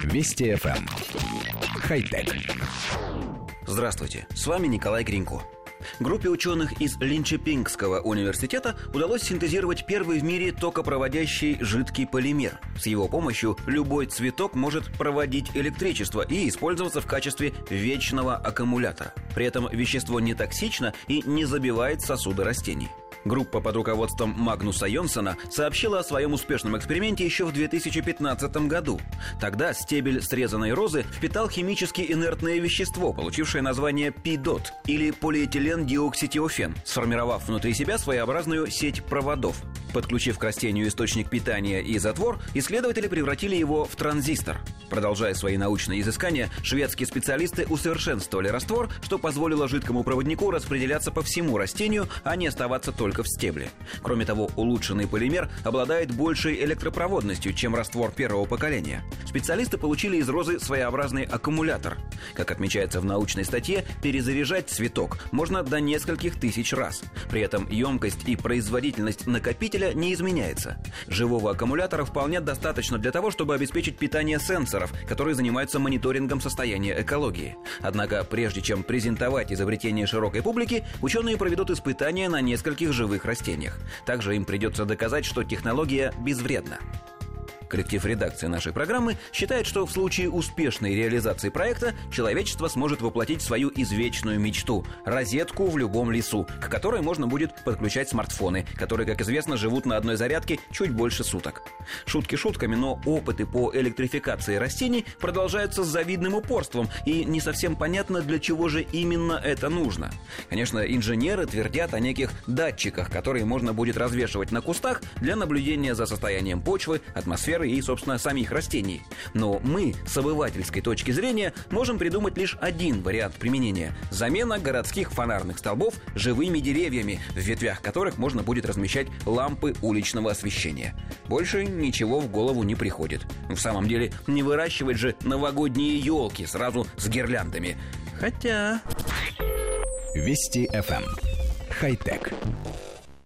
Вести FM. Эм. Хай-тек. Здравствуйте, с вами Николай Гринько. Группе ученых из Линчепингского университета удалось синтезировать первый в мире токопроводящий жидкий полимер. С его помощью любой цветок может проводить электричество и использоваться в качестве вечного аккумулятора. При этом вещество не токсично и не забивает сосуды растений. Группа под руководством Магнуса Йонсона сообщила о своем успешном эксперименте еще в 2015 году. Тогда стебель срезанной розы впитал химически инертное вещество, получившее название PEDOT или полиэтилен диокситиофен, сформировав внутри себя своеобразную сеть проводов. Подключив к растению источник питания и затвор, исследователи превратили его в транзистор. Продолжая свои научные изыскания, шведские специалисты усовершенствовали раствор, что позволило жидкому проводнику распределяться по всему растению, а не оставаться только в стебле. Кроме того, улучшенный полимер обладает большей электропроводностью, чем раствор первого поколения. Специалисты получили из розы своеобразный аккумулятор. Как отмечается в научной статье, перезаряжать цветок можно до нескольких тысяч раз. При этом емкость и производительность накопителя двигателя не изменяется. Живого аккумулятора вполне достаточно для того, чтобы обеспечить питание сенсоров, которые занимаются мониторингом состояния экологии. Однако, прежде чем презентовать изобретение широкой публике, ученые проведут испытания на нескольких живых растениях. Также им придется доказать, что технология безвредна. Коллектив редакции нашей программы считает, что в случае успешной реализации проекта человечество сможет воплотить свою извечную мечту – розетку в любом лесу, к которой можно будет подключать смартфоны, которые, как известно, живут на одной зарядке чуть больше суток. Шутки шутками, но опыты по электрификации растений продолжаются с завидным упорством, и не совсем понятно, для чего же именно это нужно. Конечно, инженеры твердят о неких датчиках, которые можно будет развешивать на кустах для наблюдения за состоянием почвы, атмосферы атмосферы и, собственно, самих растений. Но мы, с обывательской точки зрения, можем придумать лишь один вариант применения – замена городских фонарных столбов живыми деревьями, в ветвях которых можно будет размещать лампы уличного освещения. Больше ничего в голову не приходит. В самом деле, не выращивать же новогодние елки сразу с гирляндами. Хотя... Вести FM. Эм. Хай-тек.